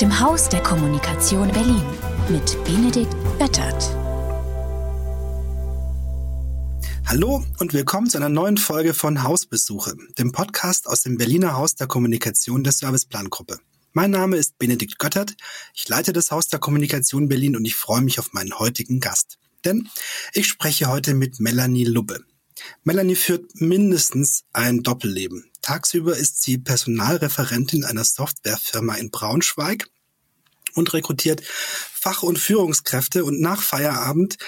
dem Haus der Kommunikation Berlin mit Benedikt Böttert. Hallo und willkommen zu einer neuen Folge von Hausbesuche, dem Podcast aus dem Berliner Haus der Kommunikation der Serviceplangruppe. Mein Name ist Benedikt Göttert, ich leite das Haus der Kommunikation Berlin und ich freue mich auf meinen heutigen Gast. Denn ich spreche heute mit Melanie Lubbe. Melanie führt mindestens ein Doppelleben. Tagsüber ist sie Personalreferentin einer Softwarefirma in Braunschweig und rekrutiert Fach- und Führungskräfte und nach Feierabend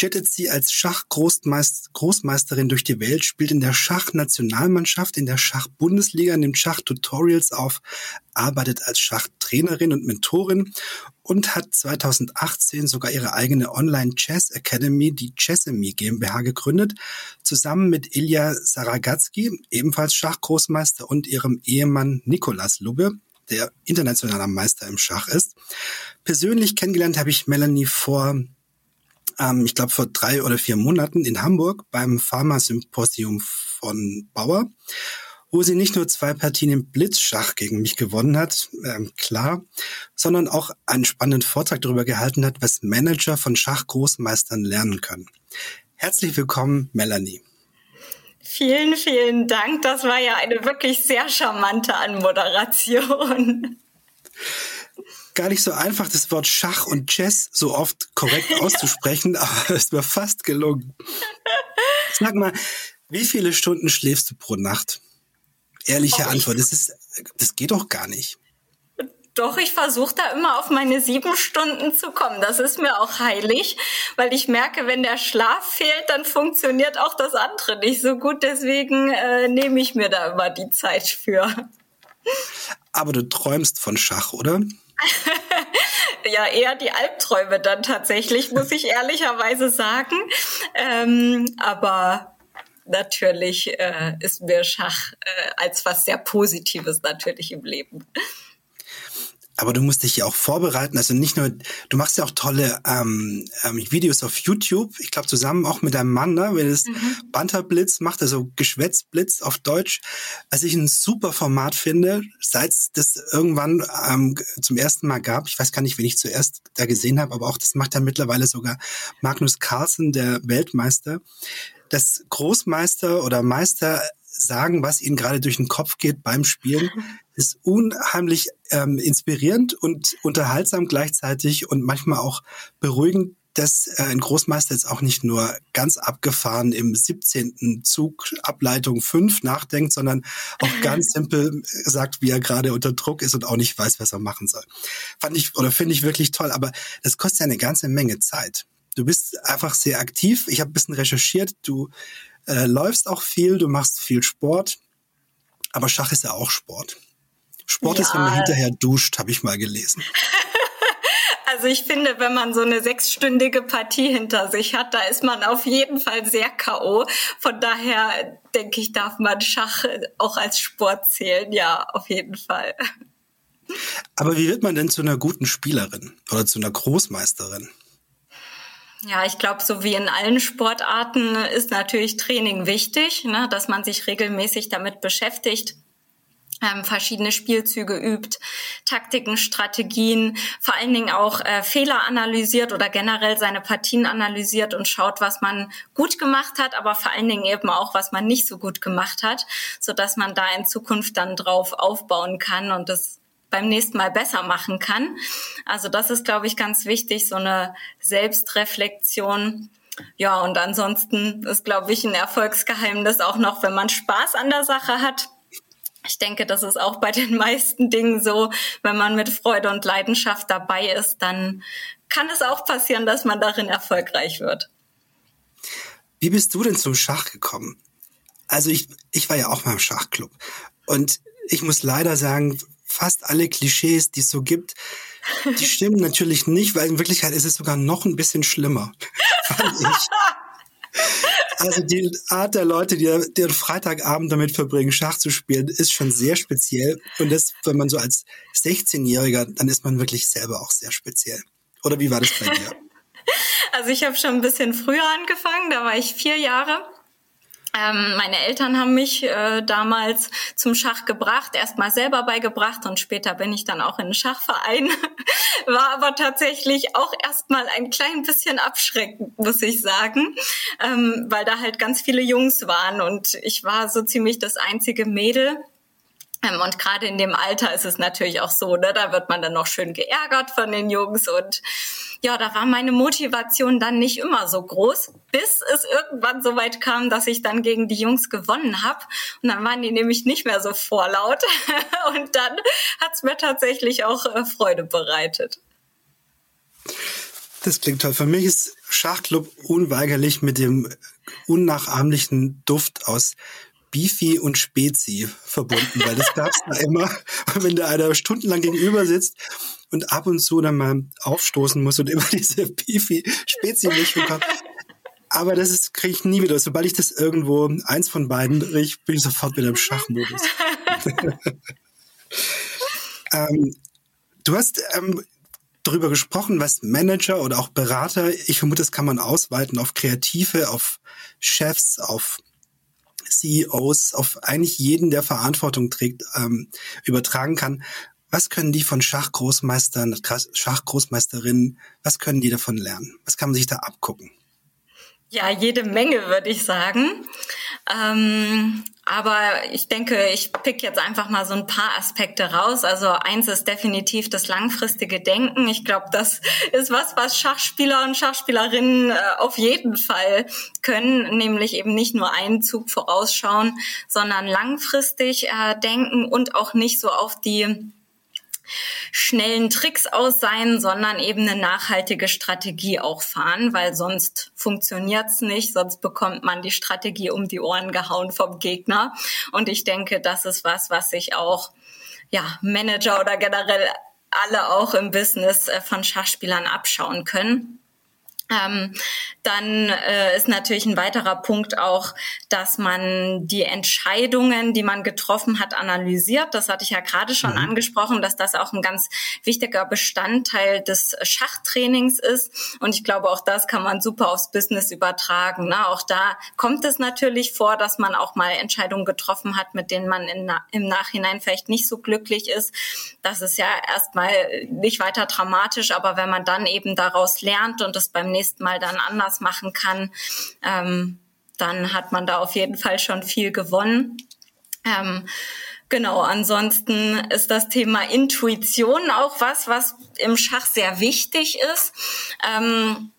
jettet sie als Schachgroßmeisterin durch die Welt, spielt in der Schachnationalmannschaft, in der Schachbundesliga, nimmt Schachtutorials auf, arbeitet als Schachtrainerin und Mentorin und hat 2018 sogar ihre eigene Online-Chess Academy, die Chessemy GmbH, gegründet, zusammen mit Ilya Saragatsky, ebenfalls Schachgroßmeister, und ihrem Ehemann Nikolas Lubbe, der internationaler Meister im Schach ist. Persönlich kennengelernt habe ich Melanie vor ähm, ich glaube vor drei oder vier Monaten in Hamburg beim Pharma-Symposium von Bauer, wo sie nicht nur zwei Partien im Blitzschach gegen mich gewonnen hat, ähm, klar, sondern auch einen spannenden Vortrag darüber gehalten hat, was Manager von Schachgroßmeistern lernen können. Herzlich willkommen, Melanie. Vielen, vielen Dank. Das war ja eine wirklich sehr charmante Anmoderation gar nicht so einfach, das Wort Schach und Chess so oft korrekt auszusprechen, aber es war fast gelungen. Sag mal, wie viele Stunden schläfst du pro Nacht? Ehrliche oh, Antwort, das ist, das geht doch gar nicht. Doch, ich versuche da immer auf meine sieben Stunden zu kommen. Das ist mir auch heilig, weil ich merke, wenn der Schlaf fehlt, dann funktioniert auch das andere nicht so gut. Deswegen äh, nehme ich mir da immer die Zeit für. Aber du träumst von Schach, oder? Ja, eher die Albträume dann tatsächlich, muss ich ehrlicherweise sagen. Ähm, aber natürlich äh, ist mir Schach äh, als was sehr Positives natürlich im Leben aber du musst dich ja auch vorbereiten. Also nicht nur, du machst ja auch tolle ähm, ähm, Videos auf YouTube. Ich glaube zusammen auch mit deinem Mann, ne, wenn es mhm. Banterblitz macht, also Geschwätzblitz auf Deutsch. Was ich ein super Format finde, seit es das irgendwann ähm, zum ersten Mal gab. Ich weiß gar nicht, wen ich zuerst da gesehen habe, aber auch das macht ja mittlerweile sogar Magnus Carlsen, der Weltmeister. Das Großmeister oder Meister sagen, was ihnen gerade durch den Kopf geht beim Spielen, ist unheimlich ähm, inspirierend und unterhaltsam gleichzeitig und manchmal auch beruhigend, dass äh, ein Großmeister jetzt auch nicht nur ganz abgefahren im 17. Zug Ableitung 5 nachdenkt, sondern auch ganz simpel sagt, wie er gerade unter Druck ist und auch nicht weiß, was er machen soll. Fand ich oder finde ich wirklich toll, aber das kostet ja eine ganze Menge Zeit. Du bist einfach sehr aktiv. Ich habe ein bisschen recherchiert. Du äh, läufst auch viel, du machst viel Sport, aber Schach ist ja auch Sport. Sport ja. ist, wenn man hinterher duscht, habe ich mal gelesen. Also ich finde, wenn man so eine sechsstündige Partie hinter sich hat, da ist man auf jeden Fall sehr K.O. Von daher denke ich, darf man Schach auch als Sport zählen. Ja, auf jeden Fall. Aber wie wird man denn zu einer guten Spielerin oder zu einer Großmeisterin? Ja, ich glaube, so wie in allen Sportarten ist natürlich Training wichtig, ne, dass man sich regelmäßig damit beschäftigt. Ähm, verschiedene Spielzüge übt, Taktiken, Strategien, vor allen Dingen auch äh, Fehler analysiert oder generell seine Partien analysiert und schaut, was man gut gemacht hat, aber vor allen Dingen eben auch, was man nicht so gut gemacht hat, so dass man da in Zukunft dann drauf aufbauen kann und das beim nächsten Mal besser machen kann. Also das ist, glaube ich, ganz wichtig, so eine Selbstreflexion. Ja, und ansonsten ist, glaube ich, ein Erfolgsgeheimnis auch noch, wenn man Spaß an der Sache hat. Ich denke, das ist auch bei den meisten Dingen so, wenn man mit Freude und Leidenschaft dabei ist, dann kann es auch passieren, dass man darin erfolgreich wird. Wie bist du denn zum Schach gekommen? Also ich, ich war ja auch mal im Schachclub und ich muss leider sagen, fast alle Klischees, die es so gibt, die stimmen natürlich nicht, weil in Wirklichkeit ist es sogar noch ein bisschen schlimmer, fand ich. Also die Art der Leute, die den Freitagabend damit verbringen, Schach zu spielen, ist schon sehr speziell. Und das, wenn man so als 16-Jähriger, dann ist man wirklich selber auch sehr speziell. Oder wie war das bei dir? Also ich habe schon ein bisschen früher angefangen, da war ich vier Jahre Ähm, meine Eltern haben mich äh, damals zum Schach gebracht, erstmal selber beigebracht und später bin ich dann auch in den Schachverein. War aber tatsächlich auch erstmal ein klein bisschen abschreckend, muss ich sagen, ähm, weil da halt ganz viele Jungs waren und ich war so ziemlich das einzige Mädel. Ähm, und gerade in dem Alter ist es natürlich auch so, ne, da wird man dann noch schön geärgert von den Jungs und ja, da war meine Motivation dann nicht immer so groß, bis es irgendwann so weit kam, dass ich dann gegen die Jungs gewonnen habe. Und dann waren die nämlich nicht mehr so vorlaut. und dann hat's mir tatsächlich auch äh, Freude bereitet. Das klingt toll. Für mich ist Schachclub unweigerlich mit dem unnachahmlichen Duft aus Beefy und Spezi verbunden, weil das gab's da immer, wenn da einer stundenlang gegenüber sitzt und ab und zu dann mal aufstoßen muss und immer diese Beefy Spezi Milch bekommt. Aber das ist kriege ich nie wieder. Sobald ich das irgendwo eins von beiden riech, bin ich sofort wieder im Schachmodus. ähm, du hast ähm, darüber gesprochen, was Manager oder auch Berater, ich vermute, das kann man ausweiten auf Kreative, auf Chefs, auf CEOs, auf eigentlich jeden, der Verantwortung trägt, ähm, übertragen kann. Was können die von Schachgroßmeistern, Schachgroßmeisterinnen, was können die davon lernen? Was kann man sich da abgucken? Ja, jede Menge, würde ich sagen. Ähm, aber ich denke, ich pick jetzt einfach mal so ein paar Aspekte raus. Also eins ist definitiv das langfristige Denken. Ich glaube, das ist was, was Schachspieler und Schachspielerinnen äh, auf jeden Fall können, nämlich eben nicht nur einen Zug vorausschauen, sondern langfristig äh, denken und auch nicht so auf die schnellen Tricks aus sein, sondern eben eine nachhaltige Strategie auch fahren, weil sonst funktioniert's nicht, sonst bekommt man die Strategie um die Ohren gehauen vom Gegner. Und ich denke, das ist was, was sich auch ja, Manager oder generell alle auch im Business äh, von Schachspielern abschauen können. Ähm, dann äh, ist natürlich ein weiterer Punkt auch, dass man die Entscheidungen, die man getroffen hat, analysiert. Das hatte ich ja gerade schon mhm. angesprochen, dass das auch ein ganz wichtiger Bestandteil des Schachtrainings ist. Und ich glaube, auch das kann man super aufs Business übertragen. Ne? Auch da kommt es natürlich vor, dass man auch mal Entscheidungen getroffen hat, mit denen man in, im Nachhinein vielleicht nicht so glücklich ist. Das ist ja erstmal nicht weiter dramatisch, aber wenn man dann eben daraus lernt und das beim nächsten Mal dann anders machen kann, ähm, dann hat man da auf jeden Fall schon viel gewonnen. Ähm, Genau, ansonsten ist das Thema Intuition auch was, was im Schach sehr wichtig ist. Ähm,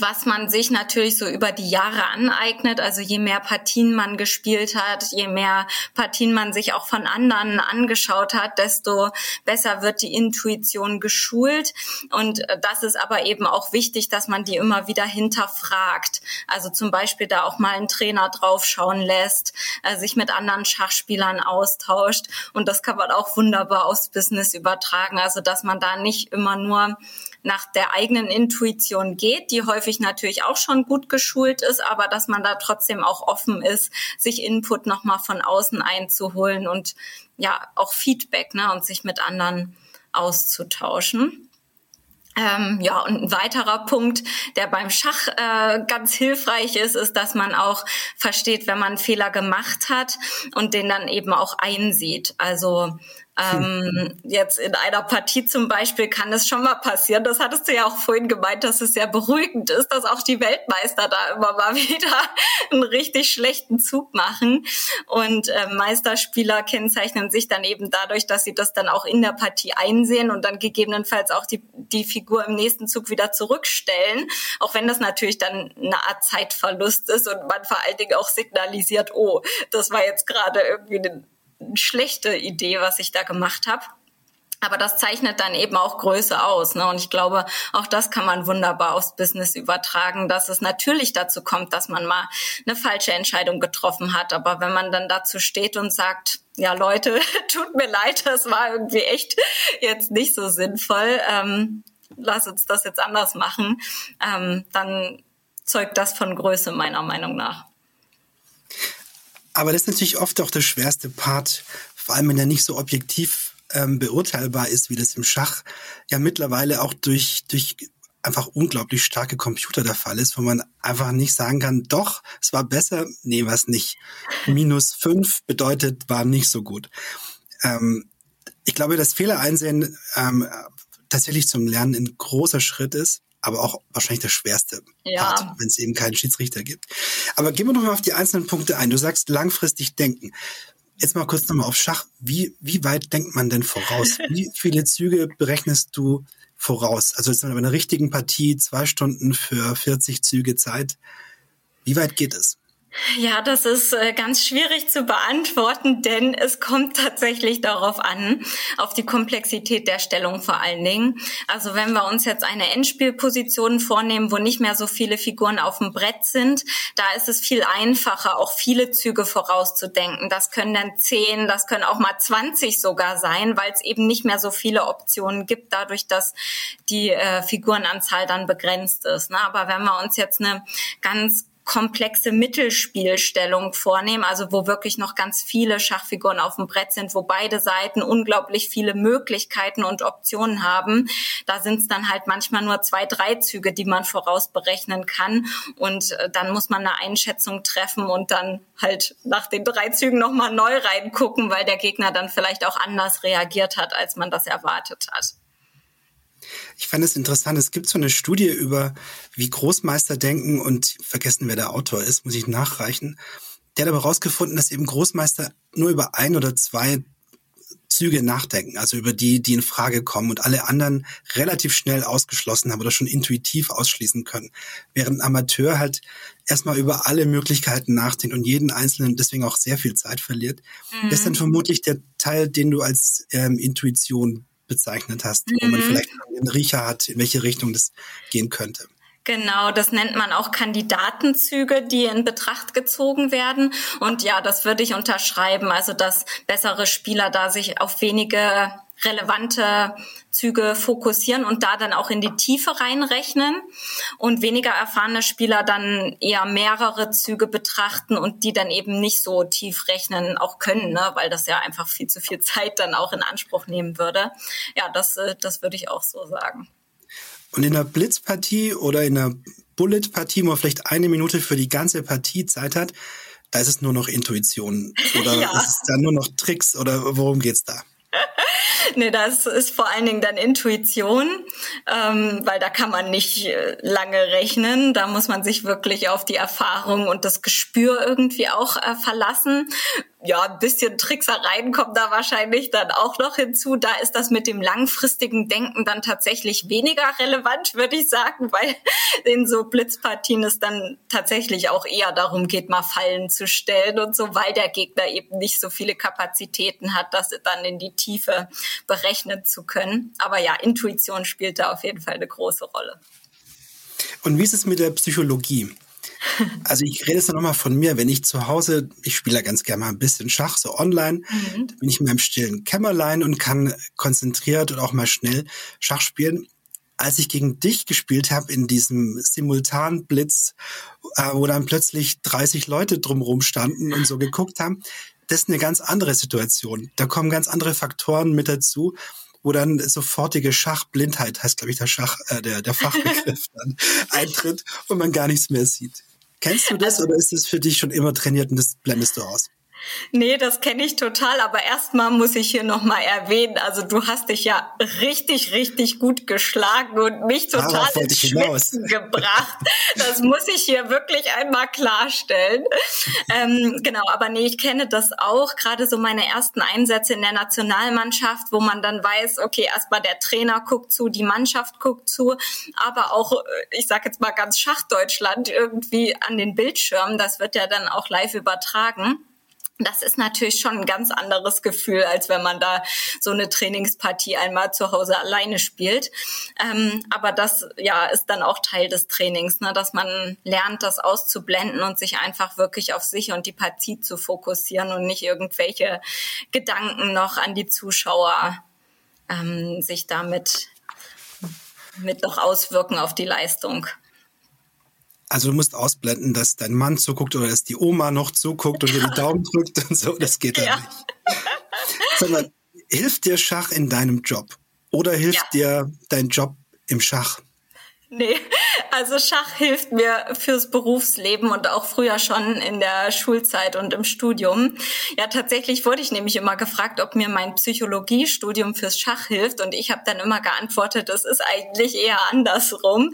was man sich natürlich so über die Jahre aneignet. Also je mehr Partien man gespielt hat, je mehr Partien man sich auch von anderen angeschaut hat, desto besser wird die Intuition geschult. Und das ist aber eben auch wichtig, dass man die immer wieder hinterfragt. Also zum Beispiel da auch mal einen Trainer draufschauen lässt, äh, sich mit anderen Schachspielern austauscht. Und das kann man auch wunderbar aufs Business übertragen. Also dass man da nicht immer nur nach der eigenen Intuition geht, die häufig natürlich auch schon gut geschult ist, aber dass man da trotzdem auch offen ist, sich Input nochmal von außen einzuholen und ja, auch Feedback ne, und sich mit anderen auszutauschen. Ähm, ja, und ein weiterer Punkt, der beim Schach äh, ganz hilfreich ist, ist, dass man auch versteht, wenn man Fehler gemacht hat und den dann eben auch einsieht. Also ähm, jetzt in einer Partie zum Beispiel kann es schon mal passieren. Das hattest du ja auch vorhin gemeint, dass es sehr beruhigend ist, dass auch die Weltmeister da immer mal wieder einen richtig schlechten Zug machen. Und äh, Meisterspieler kennzeichnen sich dann eben dadurch, dass sie das dann auch in der Partie einsehen und dann gegebenenfalls auch die, die Figur im nächsten Zug wieder zurückstellen. Auch wenn das natürlich dann eine Art Zeitverlust ist und man vor allen Dingen auch signalisiert, oh, das war jetzt gerade irgendwie eine schlechte Idee, was ich da gemacht habe. Aber das zeichnet dann eben auch Größe aus. Ne? Und ich glaube, auch das kann man wunderbar aufs Business übertragen, dass es natürlich dazu kommt, dass man mal eine falsche Entscheidung getroffen hat. Aber wenn man dann dazu steht und sagt, ja Leute, tut mir leid, das war irgendwie echt jetzt nicht so sinnvoll, ähm, lass uns das jetzt anders machen, ähm, dann zeugt das von Größe meiner Meinung nach. Aber das ist natürlich oft auch der schwerste Part, vor allem wenn er nicht so objektiv ähm, beurteilbar ist, wie das im Schach ja mittlerweile auch durch, durch einfach unglaublich starke Computer der Fall ist, wo man einfach nicht sagen kann, doch, es war besser, nee, was nicht. Minus fünf bedeutet, war nicht so gut. Ähm, ich glaube, dass Fehler einsehen ähm, tatsächlich zum Lernen ein großer Schritt ist, aber auch wahrscheinlich der schwerste ja. Part, wenn es eben keinen Schiedsrichter gibt. Aber gehen wir doch mal auf die einzelnen Punkte ein. Du sagst langfristig denken. Jetzt mal kurz nochmal auf Schach. Wie, wie weit denkt man denn voraus? Wie viele Züge berechnest du voraus? Also jetzt bei einer richtigen Partie zwei Stunden für 40 Züge Zeit. Wie weit geht es? Ja, das ist äh, ganz schwierig zu beantworten, denn es kommt tatsächlich darauf an, auf die Komplexität der Stellung vor allen Dingen. Also wenn wir uns jetzt eine Endspielposition vornehmen, wo nicht mehr so viele Figuren auf dem Brett sind, da ist es viel einfacher, auch viele Züge vorauszudenken. Das können dann zehn, das können auch mal 20 sogar sein, weil es eben nicht mehr so viele Optionen gibt, dadurch, dass die äh, Figurenanzahl dann begrenzt ist. Ne? Aber wenn wir uns jetzt eine ganz komplexe Mittelspielstellung vornehmen, also wo wirklich noch ganz viele Schachfiguren auf dem Brett sind, wo beide Seiten unglaublich viele Möglichkeiten und Optionen haben. Da sind es dann halt manchmal nur zwei, drei Züge, die man vorausberechnen kann. Und äh, dann muss man eine Einschätzung treffen und dann halt nach den drei Zügen nochmal neu reingucken, weil der Gegner dann vielleicht auch anders reagiert hat, als man das erwartet hat. Ich fand es interessant, es gibt so eine Studie über, wie Großmeister denken und vergessen, wer der Autor ist, muss ich nachreichen. Der hat aber herausgefunden, dass eben Großmeister nur über ein oder zwei Züge nachdenken, also über die, die in Frage kommen und alle anderen relativ schnell ausgeschlossen haben oder schon intuitiv ausschließen können. Während ein Amateur halt erstmal über alle Möglichkeiten nachdenkt und jeden einzelnen deswegen auch sehr viel Zeit verliert. Mhm. Das ist dann vermutlich der Teil, den du als ähm, Intuition bezeichnet hast, mhm. wo man mhm. vielleicht einen Riecher hat, in welche Richtung das gehen könnte. Genau, das nennt man auch Kandidatenzüge, die in Betracht gezogen werden. Und ja, das würde ich unterschreiben. Also, dass bessere Spieler da sich auf wenige relevante Züge fokussieren und da dann auch in die Tiefe reinrechnen und weniger erfahrene Spieler dann eher mehrere Züge betrachten und die dann eben nicht so tief rechnen auch können, ne? weil das ja einfach viel zu viel Zeit dann auch in Anspruch nehmen würde. Ja, das, äh, das würde ich auch so sagen. Und in einer Blitzpartie oder in einer Bullet-Partie, wo man vielleicht eine Minute für die ganze Partie Zeit hat, da ist es nur noch Intuition oder ja. ist es dann nur noch Tricks oder worum geht's da? nee, das ist vor allen Dingen dann Intuition, ähm, weil da kann man nicht äh, lange rechnen. Da muss man sich wirklich auf die Erfahrung und das Gespür irgendwie auch äh, verlassen ja, ein bisschen Tricksereien kommen da wahrscheinlich dann auch noch hinzu. Da ist das mit dem langfristigen Denken dann tatsächlich weniger relevant, würde ich sagen, weil in so Blitzpartien es dann tatsächlich auch eher darum geht, mal Fallen zu stellen und so, weil der Gegner eben nicht so viele Kapazitäten hat, das dann in die Tiefe berechnen zu können. Aber ja, Intuition spielt da auf jeden Fall eine große Rolle. Und wie ist es mit der Psychologie? Also ich rede jetzt nochmal von mir, wenn ich zu Hause, ich spiele ja ganz gerne mal ein bisschen Schach, so online, mhm. da bin ich in meinem stillen Kämmerlein und kann konzentriert und auch mal schnell Schach spielen. Als ich gegen dich gespielt habe in diesem Simultanblitz, äh, wo dann plötzlich 30 Leute drumherum standen und so geguckt haben, das ist eine ganz andere Situation. Da kommen ganz andere Faktoren mit dazu wo dann sofortige Schachblindheit heißt, glaube ich, der Schach, äh, der, der Fachbegriff dann eintritt und man gar nichts mehr sieht. Kennst du das oder ist das für dich schon immer trainiert und das blendest du aus? Nee, das kenne ich total, aber erstmal muss ich hier nochmal erwähnen, also du hast dich ja richtig, richtig gut geschlagen und mich total ins Schwitzen gebracht. Das muss ich hier wirklich einmal klarstellen. ähm, genau, aber nee, ich kenne das auch, gerade so meine ersten Einsätze in der Nationalmannschaft, wo man dann weiß, okay, erstmal der Trainer guckt zu, die Mannschaft guckt zu, aber auch, äh, ich sage jetzt mal ganz Schachdeutschland irgendwie an den Bildschirmen, das wird ja dann auch live übertragen. Das ist natürlich schon ein ganz anderes Gefühl, als wenn man da so eine Trainingspartie einmal zu Hause alleine spielt. Ähm, aber das ja ist dann auch Teil des Trainings, ne, dass man lernt, das auszublenden und sich einfach wirklich auf sich und die Partie zu fokussieren und nicht irgendwelche Gedanken noch an die Zuschauer ähm, sich damit mit noch auswirken auf die Leistung. Also du musst ausblenden, dass dein Mann zuguckt oder dass die Oma noch zuguckt und dir die Daumen drückt und so. Das geht dann ja. nicht. Sag mal, hilft dir Schach in deinem Job? Oder hilft ja. dir dein Job im Schach? Nee, also Schach hilft mir fürs Berufsleben und auch früher schon in der Schulzeit und im Studium. Ja, tatsächlich wurde ich nämlich immer gefragt, ob mir mein Psychologiestudium fürs Schach hilft und ich habe dann immer geantwortet, es ist eigentlich eher andersrum.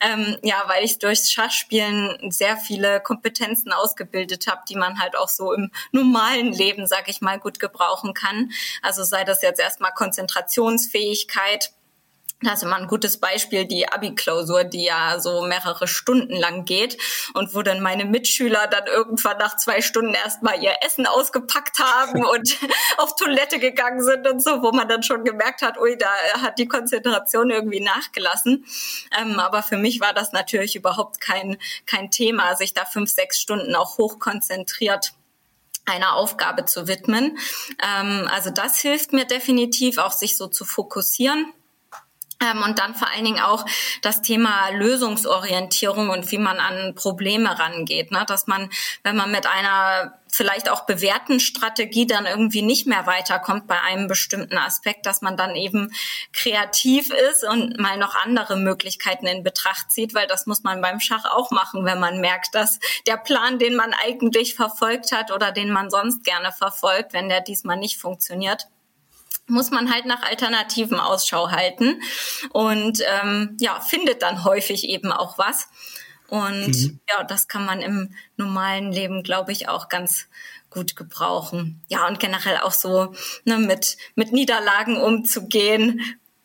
Ähm, ja, weil ich durchs Schachspielen sehr viele Kompetenzen ausgebildet habe, die man halt auch so im normalen Leben, sag ich mal, gut gebrauchen kann. Also sei das jetzt erstmal Konzentrationsfähigkeit, da ist immer ein gutes Beispiel, die Abi-Klausur, die ja so mehrere Stunden lang geht und wo dann meine Mitschüler dann irgendwann nach zwei Stunden erstmal ihr Essen ausgepackt haben und auf Toilette gegangen sind und so, wo man dann schon gemerkt hat, ui, da hat die Konzentration irgendwie nachgelassen. Ähm, aber für mich war das natürlich überhaupt kein, kein Thema, sich da fünf, sechs Stunden auch hochkonzentriert einer Aufgabe zu widmen. Ähm, also das hilft mir definitiv auch, sich so zu fokussieren und dann vor allen Dingen auch das Thema Lösungsorientierung und wie man an Probleme rangeht. Ne? Dass man, wenn man mit einer vielleicht auch bewährten Strategie dann irgendwie nicht mehr weiterkommt bei einem bestimmten Aspekt, dass man dann eben kreativ ist und mal noch andere Möglichkeiten in Betracht zieht, weil das muss man beim Schach auch machen, wenn man merkt, dass der Plan, den man eigentlich verfolgt hat oder den man sonst gerne verfolgt, wenn der diesmal nicht funktioniert, muss man halt nach Alternativen Ausschau halten und ähm, ja, findet dann häufig eben auch was. Und mhm. ja, das kann man im normalen Leben, glaube ich, auch ganz gut gebrauchen. Ja, und generell auch so ne, mit, mit Niederlagen umzugehen,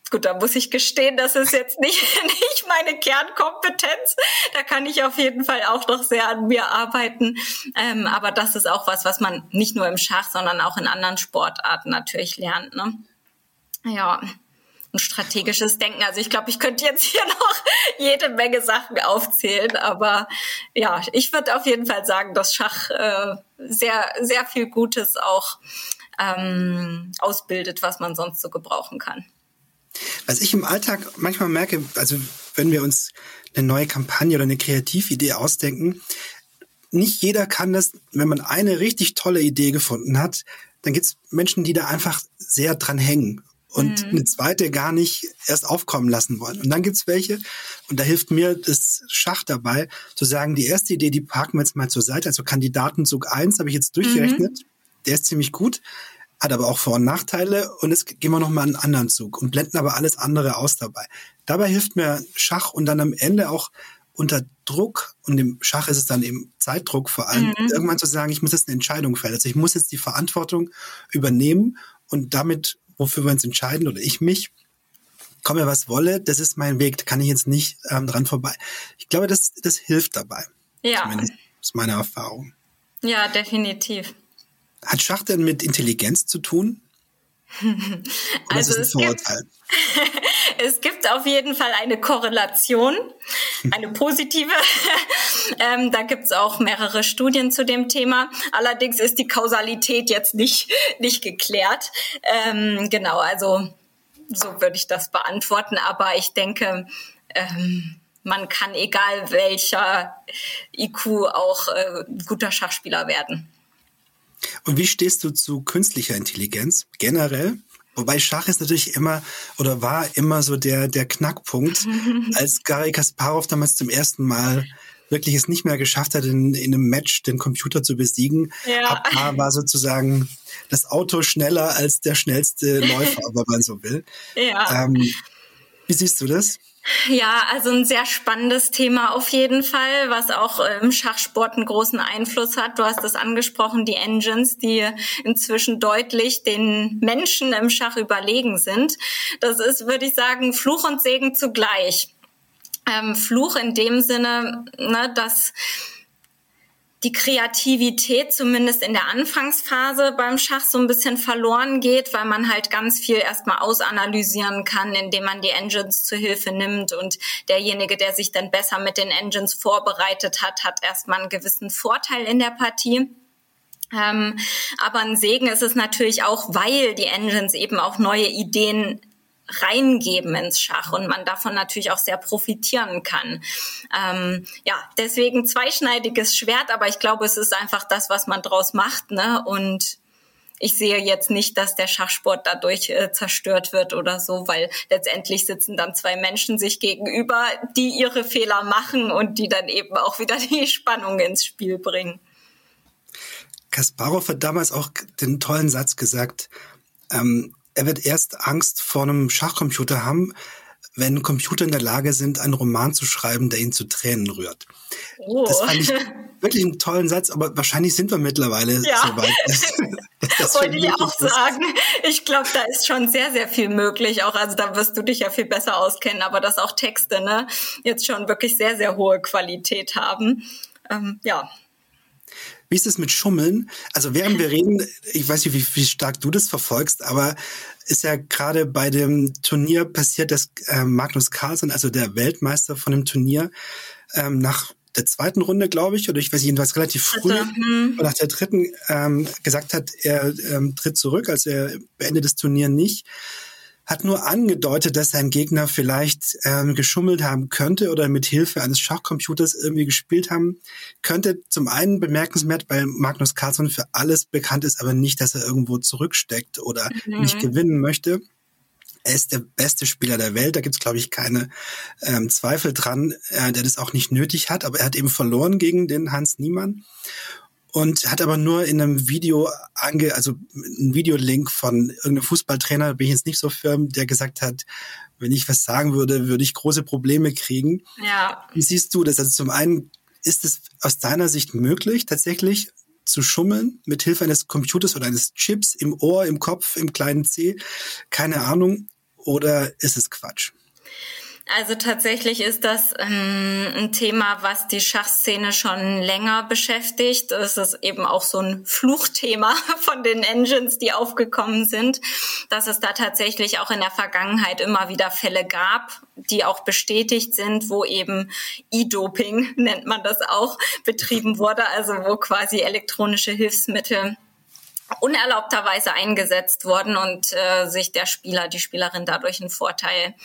Gut, da muss ich gestehen, das ist jetzt nicht, nicht meine Kernkompetenz. Da kann ich auf jeden Fall auch noch sehr an mir arbeiten. Ähm, aber das ist auch was, was man nicht nur im Schach, sondern auch in anderen Sportarten natürlich lernt. Ne? Ja, ein strategisches Denken. Also ich glaube, ich könnte jetzt hier noch jede Menge Sachen aufzählen, aber ja, ich würde auf jeden Fall sagen, dass Schach äh, sehr, sehr viel Gutes auch ähm, ausbildet, was man sonst so gebrauchen kann. Was ich im Alltag manchmal merke, also wenn wir uns eine neue Kampagne oder eine Kreatividee ausdenken, nicht jeder kann das, wenn man eine richtig tolle Idee gefunden hat, dann gibt es Menschen, die da einfach sehr dran hängen und mhm. eine zweite gar nicht erst aufkommen lassen wollen. Und dann gibt's welche, und da hilft mir das Schach dabei, zu sagen, die erste Idee, die parken wir jetzt mal zur Seite. Also Kandidatenzug 1 habe ich jetzt durchgerechnet. Mhm. Der ist ziemlich gut hat aber auch Vor- und Nachteile und jetzt gehen wir nochmal einen anderen Zug und blenden aber alles andere aus dabei. Dabei hilft mir Schach und dann am Ende auch unter Druck, und im Schach ist es dann eben Zeitdruck vor allem, mhm. irgendwann zu sagen, ich muss jetzt eine Entscheidung fällen. Also ich muss jetzt die Verantwortung übernehmen und damit, wofür wir uns entscheiden oder ich mich, komme was wolle, das ist mein Weg, da kann ich jetzt nicht ähm, dran vorbei. Ich glaube, das, das hilft dabei. Ja. Zumindest ist meine Erfahrung. Ja, definitiv. Hat Schach denn mit Intelligenz zu tun? also es gibt, es gibt auf jeden Fall eine Korrelation, eine positive. ähm, da gibt es auch mehrere Studien zu dem Thema. Allerdings ist die Kausalität jetzt nicht, nicht geklärt. Ähm, genau, also so würde ich das beantworten. Aber ich denke, ähm, man kann egal welcher IQ auch äh, guter Schachspieler werden. Und wie stehst du zu künstlicher Intelligenz generell? Wobei Schach ist natürlich immer oder war immer so der, der Knackpunkt, als Gary Kasparov damals zum ersten Mal wirklich es nicht mehr geschafft hat, in, in einem Match den Computer zu besiegen. Ja. Ab da war sozusagen das Auto schneller als der schnellste Läufer, wenn man so will. Ja. Ähm, wie siehst du das? Ja, also ein sehr spannendes Thema auf jeden Fall, was auch im Schachsport einen großen Einfluss hat. Du hast es angesprochen, die Engines, die inzwischen deutlich den Menschen im Schach überlegen sind. Das ist, würde ich sagen, Fluch und Segen zugleich. Ähm, Fluch in dem Sinne, ne, dass die Kreativität zumindest in der Anfangsphase beim Schach so ein bisschen verloren geht, weil man halt ganz viel erstmal ausanalysieren kann, indem man die Engines zur Hilfe nimmt und derjenige, der sich dann besser mit den Engines vorbereitet hat, hat erstmal einen gewissen Vorteil in der Partie. Ähm, aber ein Segen ist es natürlich auch, weil die Engines eben auch neue Ideen reingeben ins Schach und man davon natürlich auch sehr profitieren kann. Ähm, ja, deswegen zweischneidiges Schwert, aber ich glaube, es ist einfach das, was man draus macht, ne? Und ich sehe jetzt nicht, dass der Schachsport dadurch äh, zerstört wird oder so, weil letztendlich sitzen dann zwei Menschen sich gegenüber, die ihre Fehler machen und die dann eben auch wieder die Spannung ins Spiel bringen. Kasparov hat damals auch den tollen Satz gesagt, ähm, er wird erst Angst vor einem Schachcomputer haben, wenn Computer in der Lage sind, einen Roman zu schreiben, der ihn zu Tränen rührt. Oh. Das fand ich wirklich einen tollen Satz, aber wahrscheinlich sind wir mittlerweile ja. so weit. das Wollte ich auch ist. sagen. Ich glaube, da ist schon sehr, sehr viel möglich. Auch also da wirst du dich ja viel besser auskennen, aber dass auch Texte ne jetzt schon wirklich sehr, sehr hohe Qualität haben. Ähm, ja. Wie ist es mit Schummeln? Also während wir reden, ich weiß nicht, wie, wie stark du das verfolgst, aber ist ja gerade bei dem Turnier passiert, dass äh, Magnus Carlsen, also der Weltmeister von dem Turnier, ähm, nach der zweiten Runde, glaube ich, oder ich weiß nicht, jedenfalls relativ früh, also, hm. nach der dritten, ähm, gesagt hat, er ähm, tritt zurück, also er beendet das Turnier nicht hat nur angedeutet, dass sein Gegner vielleicht ähm, geschummelt haben könnte oder mit Hilfe eines Schachcomputers irgendwie gespielt haben könnte. Zum einen bemerkenswert, weil Magnus Carlsson für alles bekannt ist, aber nicht, dass er irgendwo zurücksteckt oder mhm. nicht gewinnen möchte. Er ist der beste Spieler der Welt, da gibt's glaube ich, keine ähm, Zweifel dran, äh, der das auch nicht nötig hat, aber er hat eben verloren gegen den Hans Niemann und hat aber nur in einem Video ange, also ein Videolink von irgendeinem Fußballtrainer, bin ich jetzt nicht so firm, der gesagt hat, wenn ich was sagen würde, würde ich große Probleme kriegen. Ja. Wie siehst du das? Also zum einen, ist es aus deiner Sicht möglich, tatsächlich zu schummeln mit Hilfe eines Computers oder eines Chips im Ohr, im Kopf, im kleinen C? Keine Ahnung. Oder ist es Quatsch? Also tatsächlich ist das ähm, ein Thema, was die Schachszene schon länger beschäftigt. Das ist eben auch so ein Fluchthema von den Engines, die aufgekommen sind, dass es da tatsächlich auch in der Vergangenheit immer wieder Fälle gab, die auch bestätigt sind, wo eben E-Doping, nennt man das auch, betrieben wurde, also wo quasi elektronische Hilfsmittel unerlaubterweise eingesetzt worden und äh, sich der Spieler, die Spielerin dadurch einen Vorteil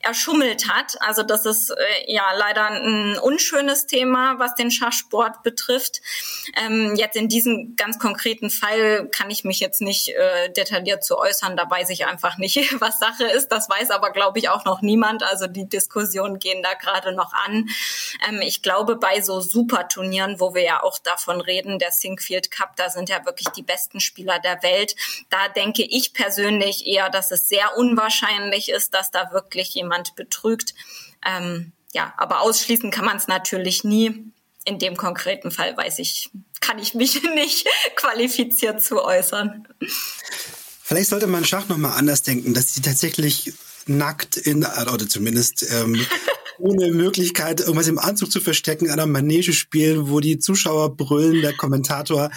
erschummelt hat. Also das ist äh, ja leider ein unschönes Thema, was den Schachsport betrifft. Ähm, jetzt in diesem ganz konkreten Fall kann ich mich jetzt nicht äh, detailliert zu äußern. Da weiß ich einfach nicht, was Sache ist. Das weiß aber, glaube ich, auch noch niemand. Also die Diskussionen gehen da gerade noch an. Ähm, ich glaube, bei so Superturnieren, wo wir ja auch davon reden, der Sinkfield Cup, da sind ja wirklich die besten Spieler der Welt. Da denke ich persönlich eher, dass es sehr unwahrscheinlich ist, dass da wirklich jemand betrügt. Ähm, ja, aber ausschließen kann man es natürlich nie. In dem konkreten Fall weiß ich, kann ich mich nicht qualifiziert zu äußern. Vielleicht sollte man Schach nochmal anders denken, dass sie tatsächlich nackt in, oder zumindest ähm, ohne Möglichkeit, irgendwas im Anzug zu verstecken, einer Manege spielen, wo die Zuschauer brüllen, der Kommentator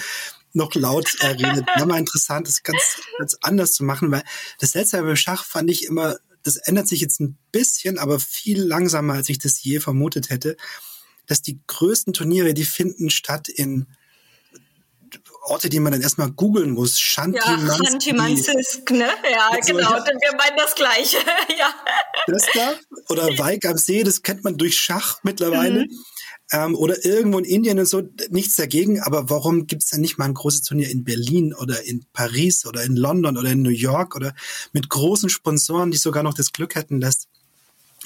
noch laut äh, redet. Wäre mal interessant, das ganz, ganz anders zu machen, weil das letzte beim Schach fand ich immer, das ändert sich jetzt ein bisschen, aber viel langsamer, als ich das je vermutet hätte, dass die größten Turniere, die finden statt in Orte, die man dann erstmal googeln muss. Shantimansk. Ja, Shantimansk, ne? Ja, so, genau. Ja. Wir meinen das Gleiche. ja. Das da? Oder Weig am See, das kennt man durch Schach mittlerweile. Mhm ähm, oder irgendwo in Indien und so, nichts dagegen. Aber warum gibt es denn nicht mal ein großes Turnier in Berlin oder in Paris oder in London oder in New York oder mit großen Sponsoren, die sogar noch das Glück hätten, dass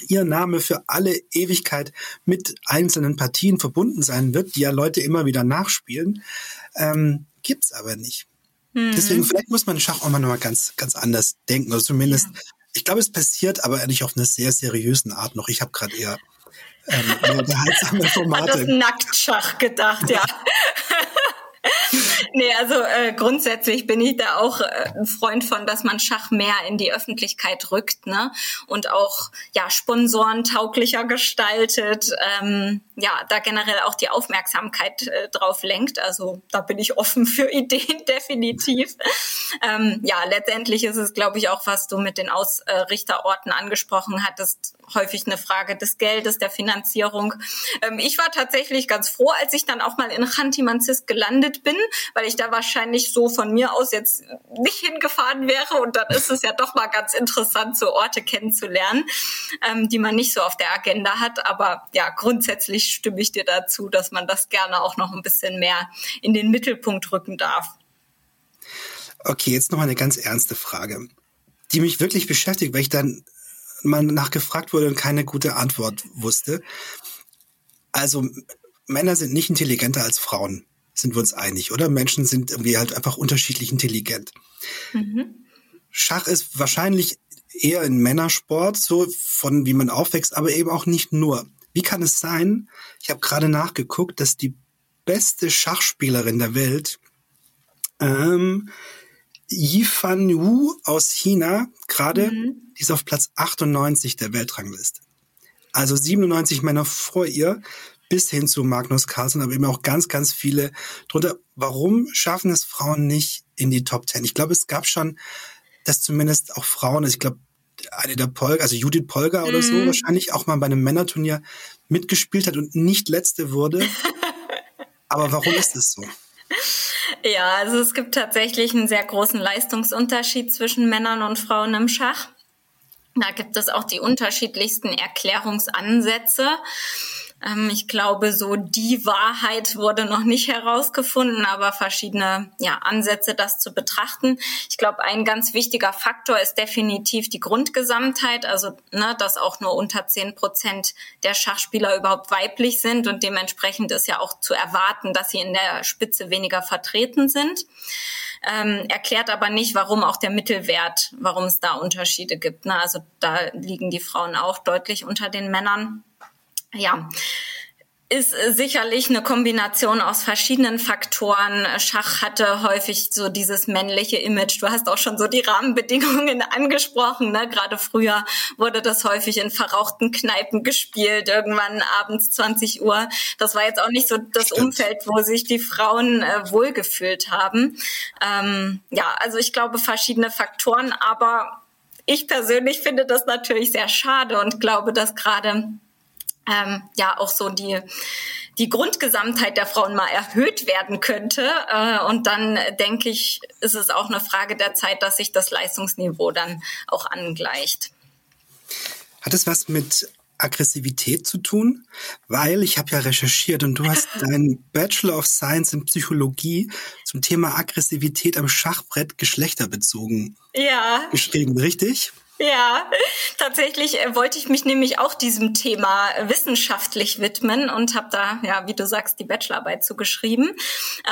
ihr Name für alle Ewigkeit mit einzelnen Partien verbunden sein wird, die ja Leute immer wieder nachspielen, ähm, gibt's aber nicht. Mhm. Deswegen vielleicht muss man Schach auch mal nochmal ganz, ganz anders denken. Oder zumindest, ja. ich glaube, es passiert aber eigentlich auf einer sehr seriösen Art noch. Ich habe gerade eher ähm, unterhaltsame Formate. An das Nacktschach gedacht, ja. nee, also äh, grundsätzlich bin ich da auch äh, ein Freund von, dass man Schach mehr in die Öffentlichkeit rückt, ne? Und auch ja Sponsoren tauglicher gestaltet, ähm, ja, da generell auch die Aufmerksamkeit äh, drauf lenkt. Also da bin ich offen für Ideen, definitiv. ähm, ja, letztendlich ist es, glaube ich, auch, was du mit den Ausrichterorten angesprochen hattest, häufig eine Frage des Geldes, der Finanzierung. Ähm, ich war tatsächlich ganz froh, als ich dann auch mal in Chanty-Manzis gelandet bin, weil ich da wahrscheinlich so von mir aus jetzt nicht hingefahren wäre. Und dann ist es ja doch mal ganz interessant, so Orte kennenzulernen, ähm, die man nicht so auf der Agenda hat. Aber ja, grundsätzlich stimme ich dir dazu, dass man das gerne auch noch ein bisschen mehr in den Mittelpunkt rücken darf. Okay, jetzt noch eine ganz ernste Frage, die mich wirklich beschäftigt, weil ich dann mal nachgefragt wurde und keine gute Antwort wusste. Also Männer sind nicht intelligenter als Frauen, sind wir uns einig, oder? Menschen sind irgendwie halt einfach unterschiedlich intelligent. Mhm. Schach ist wahrscheinlich eher ein Männersport, so von wie man aufwächst, aber eben auch nicht nur. Wie kann es sein? Ich habe gerade nachgeguckt, dass die beste Schachspielerin der Welt ähm, Yifan Wu aus China gerade, mhm. die ist auf Platz 98 der Weltrangliste. Also 97 Männer vor ihr bis hin zu Magnus Carlsen, aber eben auch ganz, ganz viele drunter. Warum schaffen es Frauen nicht in die Top Ten? Ich glaube, es gab schon, dass zumindest auch Frauen, also ich glaube, eine der Polga, also Judith Polga oder so, mhm. wahrscheinlich auch mal bei einem Männerturnier mitgespielt hat und nicht letzte wurde. aber warum ist es so? Ja, also es gibt tatsächlich einen sehr großen Leistungsunterschied zwischen Männern und Frauen im Schach. Da gibt es auch die unterschiedlichsten Erklärungsansätze. Ähm, ich glaube, so die Wahrheit wurde noch nicht herausgefunden, aber verschiedene ja, Ansätze, das zu betrachten. Ich glaube, ein ganz wichtiger Faktor ist definitiv die Grundgesamtheit, also ne, dass auch nur unter zehn Prozent der Schachspieler überhaupt weiblich sind und dementsprechend ist ja auch zu erwarten, dass sie in der Spitze weniger vertreten sind. Ähm, erklärt aber nicht, warum auch der Mittelwert, warum es da Unterschiede gibt. Ne? Also da liegen die Frauen auch deutlich unter den Männern ja, ist sicherlich eine Kombination aus verschiedenen Faktoren. Schach hatte häufig so dieses männliche Image. Du hast auch schon so die Rahmenbedingungen angesprochen. Ne? Gerade früher wurde das häufig in verrauchten Kneipen gespielt, irgendwann abends 20 Uhr. Das war jetzt auch nicht so das Stimmt. Umfeld, wo sich die Frauen äh, wohlgefühlt haben. Ähm, ja, also ich glaube verschiedene Faktoren, aber ich persönlich finde das natürlich sehr schade und glaube, dass gerade ähm, ja auch so die die Grundgesamtheit der Frauen mal erhöht werden könnte. Äh, und dann denke ich, ist es auch eine Frage der Zeit, dass sich das Leistungsniveau dann auch angleicht. Hat es was mit Aggressivität zu tun? Weil ich habe ja recherchiert und du hast deinen Bachelor of Science in Psychologie zum Thema Aggressivität am Schachbrett geschlechterbezogen ja. geschrieben, richtig? Ja, tatsächlich äh, wollte ich mich nämlich auch diesem Thema wissenschaftlich widmen und habe da, ja, wie du sagst, die Bachelorarbeit zugeschrieben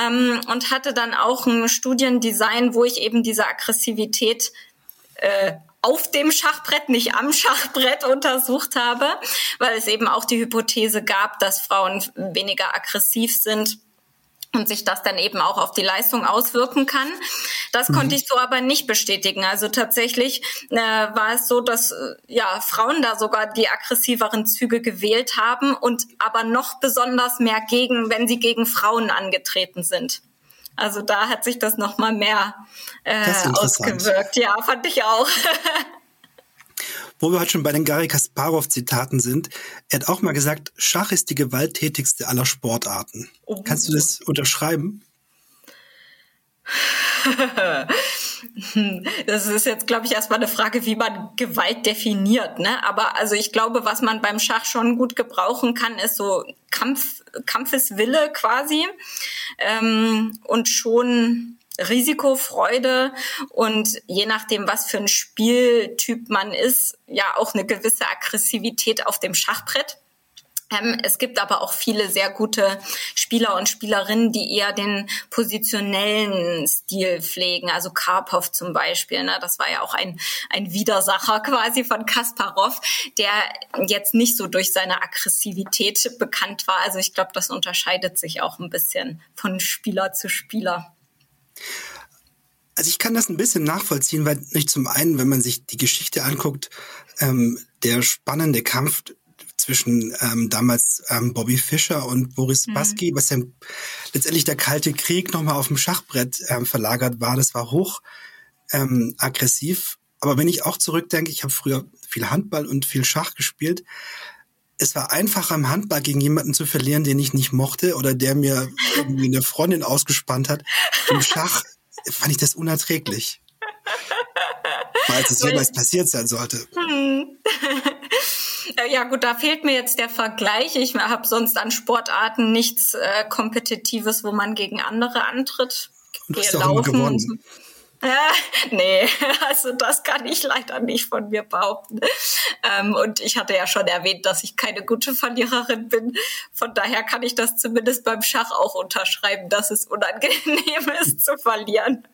ähm, und hatte dann auch ein Studiendesign, wo ich eben diese Aggressivität äh, auf dem Schachbrett, nicht am Schachbrett untersucht habe, weil es eben auch die Hypothese gab, dass Frauen weniger aggressiv sind und sich das dann eben auch auf die Leistung auswirken kann. Das mhm. konnte ich so aber nicht bestätigen. Also tatsächlich äh, war es so, dass äh, ja Frauen da sogar die aggressiveren Züge gewählt haben und aber noch besonders mehr gegen, wenn sie gegen Frauen angetreten sind. Also da hat sich das noch mal mehr äh, ausgewirkt. Ja, fand ich auch. Wo wir heute schon bei den Gary Kasparov-Zitaten sind, er hat auch mal gesagt, Schach ist die gewalttätigste aller Sportarten. Oh. Kannst du das unterschreiben? das ist jetzt, glaube ich, erstmal eine Frage, wie man Gewalt definiert. Ne? Aber also ich glaube, was man beim Schach schon gut gebrauchen kann, ist so Kampf, Kampfeswille quasi ähm, und schon Risikofreude und je nachdem, was für ein Spieltyp man ist, ja auch eine gewisse Aggressivität auf dem Schachbrett. Ähm, es gibt aber auch viele sehr gute Spieler und Spielerinnen, die eher den positionellen Stil pflegen. Also Karpov zum Beispiel. Ne? Das war ja auch ein, ein Widersacher quasi von Kasparov, der jetzt nicht so durch seine Aggressivität bekannt war. Also ich glaube, das unterscheidet sich auch ein bisschen von Spieler zu Spieler. Also ich kann das ein bisschen nachvollziehen, weil nicht zum einen, wenn man sich die Geschichte anguckt, ähm, der spannende Kampf zwischen ähm, damals ähm, Bobby Fischer und Boris mhm. Baski, was ja letztendlich der Kalte Krieg nochmal auf dem Schachbrett ähm, verlagert war, das war hoch ähm, aggressiv. Aber wenn ich auch zurückdenke, ich habe früher viel Handball und viel Schach gespielt, es war einfacher im Handball gegen jemanden zu verlieren, den ich nicht mochte oder der mir irgendwie eine Freundin ausgespannt hat. Im Schach fand ich das unerträglich. Weil es jemals passiert sein sollte. Hm. Ja gut, da fehlt mir jetzt der Vergleich. Ich habe sonst an Sportarten nichts äh, Kompetitives, wo man gegen andere antritt. Und du hast auch immer gewonnen. Äh, nee, also das kann ich leider nicht von mir behaupten. Ähm, und ich hatte ja schon erwähnt, dass ich keine gute Verliererin bin. Von daher kann ich das zumindest beim Schach auch unterschreiben, dass es unangenehm ist zu verlieren.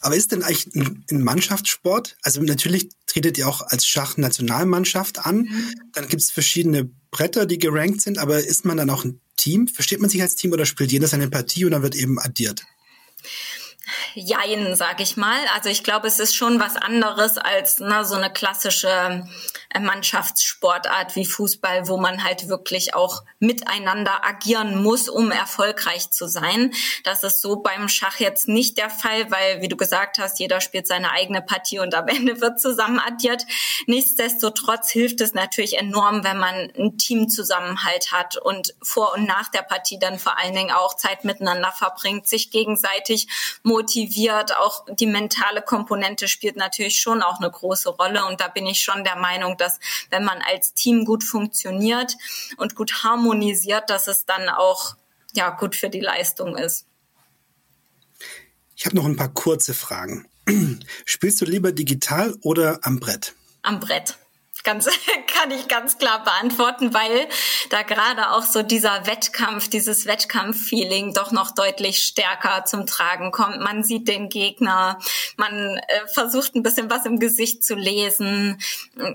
Aber ist denn eigentlich ein, Mannschaftssport? Also natürlich tretet ihr auch als Schachnationalmannschaft an. Mhm. Dann gibt es verschiedene Bretter, die gerankt sind, aber ist man dann auch ein Team? Versteht man sich als Team oder spielt jeder seine Partie und dann wird eben addiert? Jein, sag ich mal. Also ich glaube, es ist schon was anderes als na, so eine klassische Mannschaftssportart wie Fußball, wo man halt wirklich auch miteinander agieren muss, um erfolgreich zu sein. Das ist so beim Schach jetzt nicht der Fall, weil, wie du gesagt hast, jeder spielt seine eigene Partie und am Ende wird zusammen addiert. Nichtsdestotrotz hilft es natürlich enorm, wenn man einen Teamzusammenhalt hat und vor und nach der Partie dann vor allen Dingen auch Zeit miteinander verbringt, sich gegenseitig motiviert. Auch die mentale Komponente spielt natürlich schon auch eine große Rolle und da bin ich schon der Meinung, dass wenn man als Team gut funktioniert und gut harmonisiert, dass es dann auch ja gut für die Leistung ist. Ich habe noch ein paar kurze Fragen. Spielst du lieber digital oder am Brett? Am Brett ganz, kann ich ganz klar beantworten, weil da gerade auch so dieser Wettkampf, dieses Wettkampffeeling doch noch deutlich stärker zum Tragen kommt. Man sieht den Gegner, man äh, versucht ein bisschen was im Gesicht zu lesen.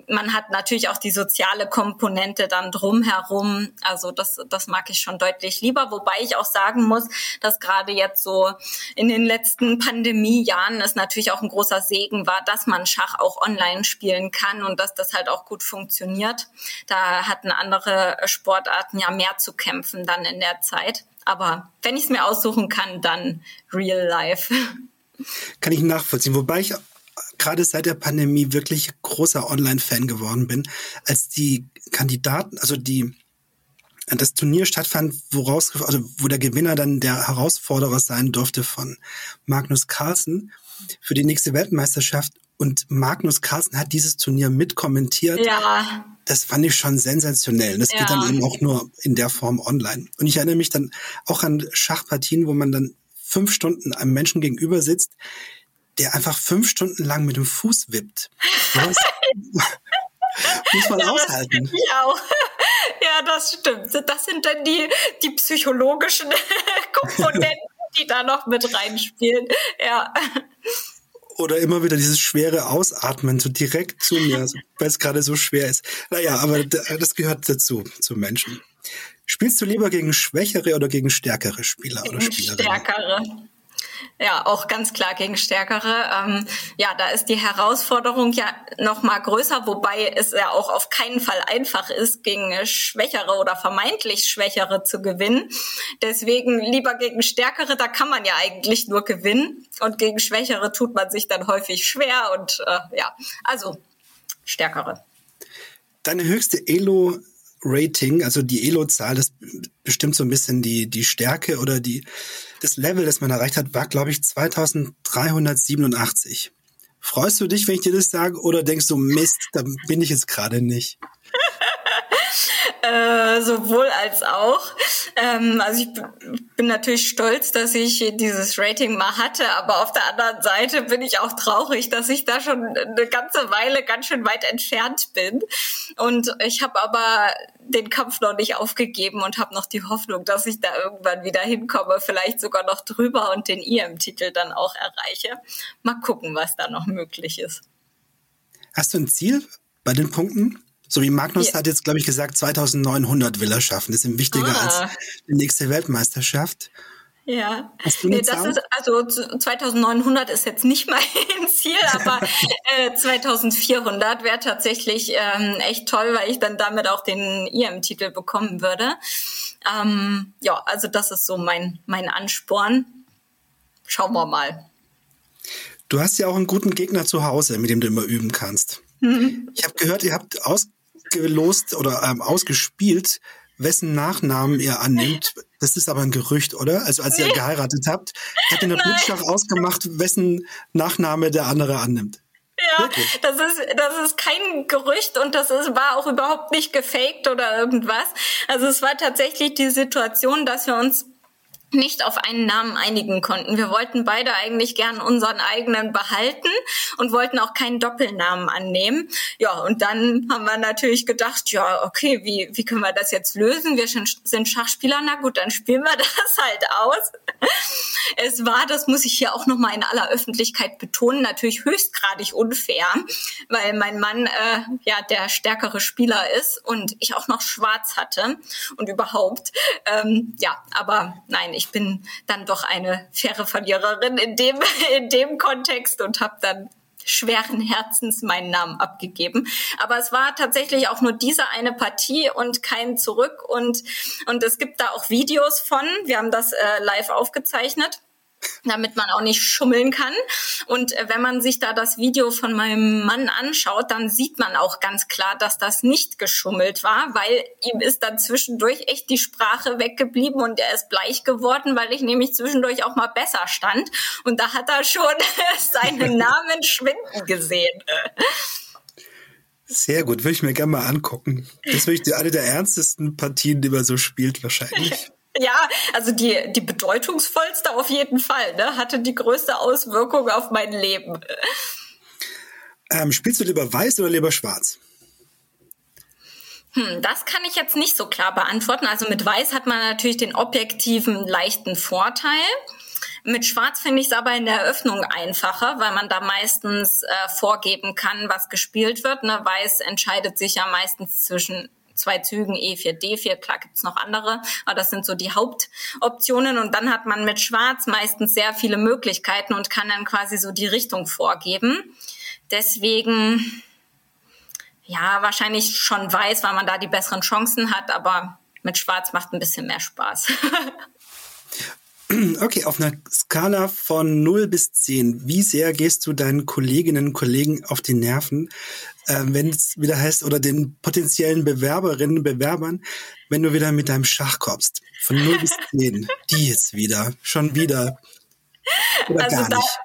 Man hat natürlich auch die soziale Komponente dann drumherum. Also das, das mag ich schon deutlich lieber, wobei ich auch sagen muss, dass gerade jetzt so in den letzten Pandemiejahren es natürlich auch ein großer Segen war, dass man Schach auch online spielen kann und dass das halt auch auch gut funktioniert. Da hatten andere Sportarten ja mehr zu kämpfen dann in der Zeit. Aber wenn ich es mir aussuchen kann, dann Real Life. Kann ich nachvollziehen. Wobei ich gerade seit der Pandemie wirklich großer Online-Fan geworden bin, als die Kandidaten, also die das Turnier stattfand, woraus, also wo der Gewinner dann der Herausforderer sein durfte von Magnus Carlsen für die nächste Weltmeisterschaft und Magnus Carlsen hat dieses Turnier mitkommentiert. Ja. Das fand ich schon sensationell. Das ja. geht dann eben auch nur in der Form online. Und ich erinnere mich dann auch an Schachpartien, wo man dann fünf Stunden einem Menschen gegenüber sitzt, der einfach fünf Stunden lang mit dem Fuß wippt. Das muss man ja, aushalten. Das ich auch. Ja, das stimmt. Das sind dann die, die psychologischen Komponenten, die da noch mit reinspielen. Ja oder immer wieder dieses schwere Ausatmen so direkt zu mir, weil es gerade so schwer ist. Naja, aber das gehört dazu, zu Menschen. Spielst du lieber gegen schwächere oder gegen stärkere Spieler gegen oder Spielerinnen? Stärkere. Ja, auch ganz klar gegen Stärkere. Ähm, ja, da ist die Herausforderung ja noch mal größer, wobei es ja auch auf keinen Fall einfach ist, gegen Schwächere oder vermeintlich Schwächere zu gewinnen. Deswegen lieber gegen Stärkere, da kann man ja eigentlich nur gewinnen. Und gegen Schwächere tut man sich dann häufig schwer. Und äh, ja, also Stärkere. Deine höchste Elo Rating, also die Elo-Zahl, das bestimmt so ein bisschen die, die Stärke oder die, das Level, das man erreicht hat, war, glaube ich, 2387. Freust du dich, wenn ich dir das sage, oder denkst du, Mist, da bin ich jetzt gerade nicht? Äh, sowohl als auch. Ähm, also ich bin natürlich stolz, dass ich dieses Rating mal hatte, aber auf der anderen Seite bin ich auch traurig, dass ich da schon eine ganze Weile ganz schön weit entfernt bin. Und ich habe aber den Kampf noch nicht aufgegeben und habe noch die Hoffnung, dass ich da irgendwann wieder hinkomme, vielleicht sogar noch drüber und den IM-Titel dann auch erreiche. Mal gucken, was da noch möglich ist. Hast du ein Ziel bei den Punkten? So wie Magnus ja. hat jetzt, glaube ich, gesagt, 2900 will er schaffen. Das ist wichtiger ah. als die nächste Weltmeisterschaft. Ja, nee, das ist also 2900 ist jetzt nicht mein Ziel, aber äh, 2400 wäre tatsächlich ähm, echt toll, weil ich dann damit auch den IM-Titel bekommen würde. Ähm, ja, also das ist so mein mein Ansporn. Schauen wir mal. Du hast ja auch einen guten Gegner zu Hause, mit dem du immer üben kannst. Mhm. Ich habe gehört, ihr habt aus ausgelost oder ähm, ausgespielt, wessen Nachnamen ihr annimmt. Das ist aber ein Gerücht, oder? Also als ihr geheiratet habt, hat in der Blutschach ausgemacht, wessen Nachname der andere annimmt. Ja, das ist, das ist kein Gerücht und das ist, war auch überhaupt nicht gefaked oder irgendwas. Also es war tatsächlich die Situation, dass wir uns nicht auf einen Namen einigen konnten. Wir wollten beide eigentlich gern unseren eigenen behalten und wollten auch keinen Doppelnamen annehmen. Ja, und dann haben wir natürlich gedacht, ja, okay, wie, wie können wir das jetzt lösen? Wir sind Schachspieler, na gut, dann spielen wir das halt aus. Es war, das muss ich hier auch nochmal in aller Öffentlichkeit betonen, natürlich höchstgradig unfair, weil mein Mann äh, ja der stärkere Spieler ist und ich auch noch schwarz hatte und überhaupt. Ähm, ja, aber nein, ich bin dann doch eine faire Verliererin in dem, in dem Kontext und habe dann schweren Herzens meinen Namen abgegeben. Aber es war tatsächlich auch nur diese eine Partie und kein Zurück. Und, und es gibt da auch Videos von. Wir haben das äh, live aufgezeichnet damit man auch nicht schummeln kann. Und äh, wenn man sich da das Video von meinem Mann anschaut, dann sieht man auch ganz klar, dass das nicht geschummelt war, weil ihm ist dann zwischendurch echt die Sprache weggeblieben und er ist bleich geworden, weil ich nämlich zwischendurch auch mal besser stand. Und da hat er schon seinen Namen schwinden gesehen. Sehr gut, würde ich mir gerne mal angucken. Das ist wirklich eine der ernstesten Partien, die man so spielt, wahrscheinlich. Ja, also die, die bedeutungsvollste auf jeden Fall, ne? hatte die größte Auswirkung auf mein Leben. Ähm, spielst du lieber weiß oder lieber schwarz? Hm, das kann ich jetzt nicht so klar beantworten. Also mit weiß hat man natürlich den objektiven leichten Vorteil. Mit Schwarz finde ich es aber in der Eröffnung einfacher, weil man da meistens äh, vorgeben kann, was gespielt wird. Ne? Weiß entscheidet sich ja meistens zwischen zwei Zügen E4, D4. Klar gibt's noch andere, aber das sind so die Hauptoptionen. Und dann hat man mit Schwarz meistens sehr viele Möglichkeiten und kann dann quasi so die Richtung vorgeben. Deswegen, ja, wahrscheinlich schon weiß, weil man da die besseren Chancen hat, aber mit Schwarz macht ein bisschen mehr Spaß. Okay, auf einer Skala von 0 bis 10, wie sehr gehst du deinen Kolleginnen und Kollegen auf die Nerven, äh, wenn es wieder heißt, oder den potenziellen Bewerberinnen und Bewerbern, wenn du wieder mit deinem Schach kommst? Von 0 bis 10. Die jetzt wieder, schon wieder. Oder also gar nicht.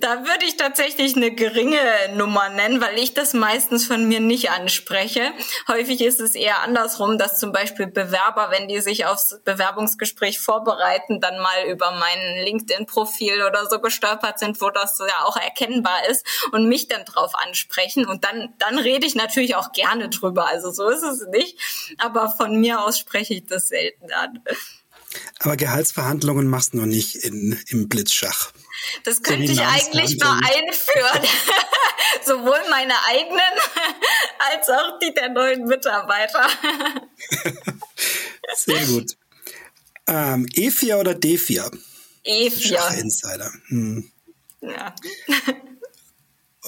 Da, würde ich tatsächlich eine geringe Nummer nennen, weil ich das meistens von mir nicht anspreche. Häufig ist es eher andersrum, dass zum Beispiel Bewerber, wenn die sich aufs Bewerbungsgespräch vorbereiten, dann mal über mein LinkedIn-Profil oder so gestolpert sind, wo das ja auch erkennbar ist und mich dann drauf ansprechen. Und dann, dann rede ich natürlich auch gerne drüber. Also so ist es nicht. Aber von mir aus spreche ich das selten an. Aber Gehaltsverhandlungen machst du noch nicht in, im Blitzschach. Das könnte so ich eigentlich mal einführen. Sowohl meine eigenen als auch die der neuen Mitarbeiter. Sehr gut. Ähm, E4 oder D4? E4. Schachinsider. Hm. Ja.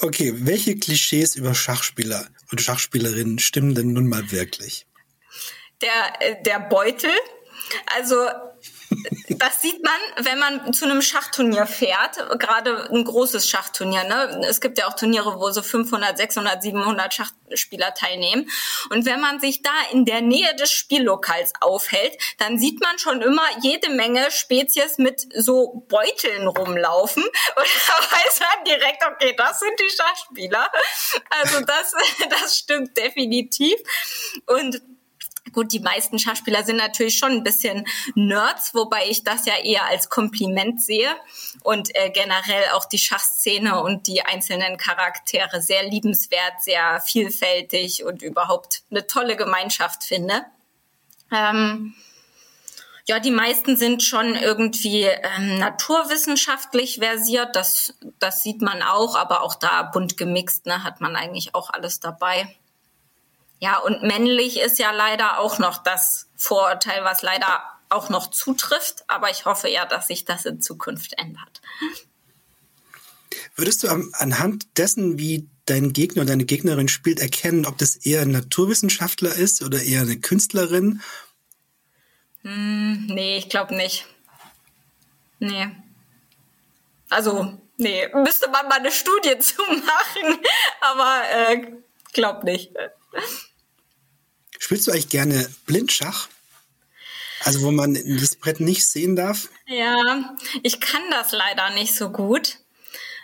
okay, welche Klischees über Schachspieler und Schachspielerinnen stimmen denn nun mal wirklich? Der, äh, der Beutel, also das sieht man, wenn man zu einem Schachturnier fährt, gerade ein großes Schachturnier. Ne? Es gibt ja auch Turniere, wo so 500, 600, 700 Schachspieler teilnehmen. Und wenn man sich da in der Nähe des Spiellokals aufhält, dann sieht man schon immer jede Menge Spezies mit so Beuteln rumlaufen. Und da weiß man direkt, okay, das sind die Schachspieler. Also das, das stimmt definitiv. Und Gut, die meisten Schachspieler sind natürlich schon ein bisschen Nerds, wobei ich das ja eher als Kompliment sehe und äh, generell auch die Schachszene und die einzelnen Charaktere sehr liebenswert, sehr vielfältig und überhaupt eine tolle Gemeinschaft finde. Ähm, ja, die meisten sind schon irgendwie ähm, naturwissenschaftlich versiert. Das, das sieht man auch, aber auch da bunt gemixt, ne, hat man eigentlich auch alles dabei. Ja, und männlich ist ja leider auch noch das Vorurteil, was leider auch noch zutrifft. Aber ich hoffe ja, dass sich das in Zukunft ändert. Würdest du anhand dessen, wie dein Gegner oder deine Gegnerin spielt, erkennen, ob das eher ein Naturwissenschaftler ist oder eher eine Künstlerin? Hm, nee, ich glaube nicht. Nee. Also, nee, müsste man mal eine Studie zu machen, aber äh, glaub nicht. Spielst du eigentlich gerne Blindschach? Also wo man das Brett nicht sehen darf? Ja, ich kann das leider nicht so gut.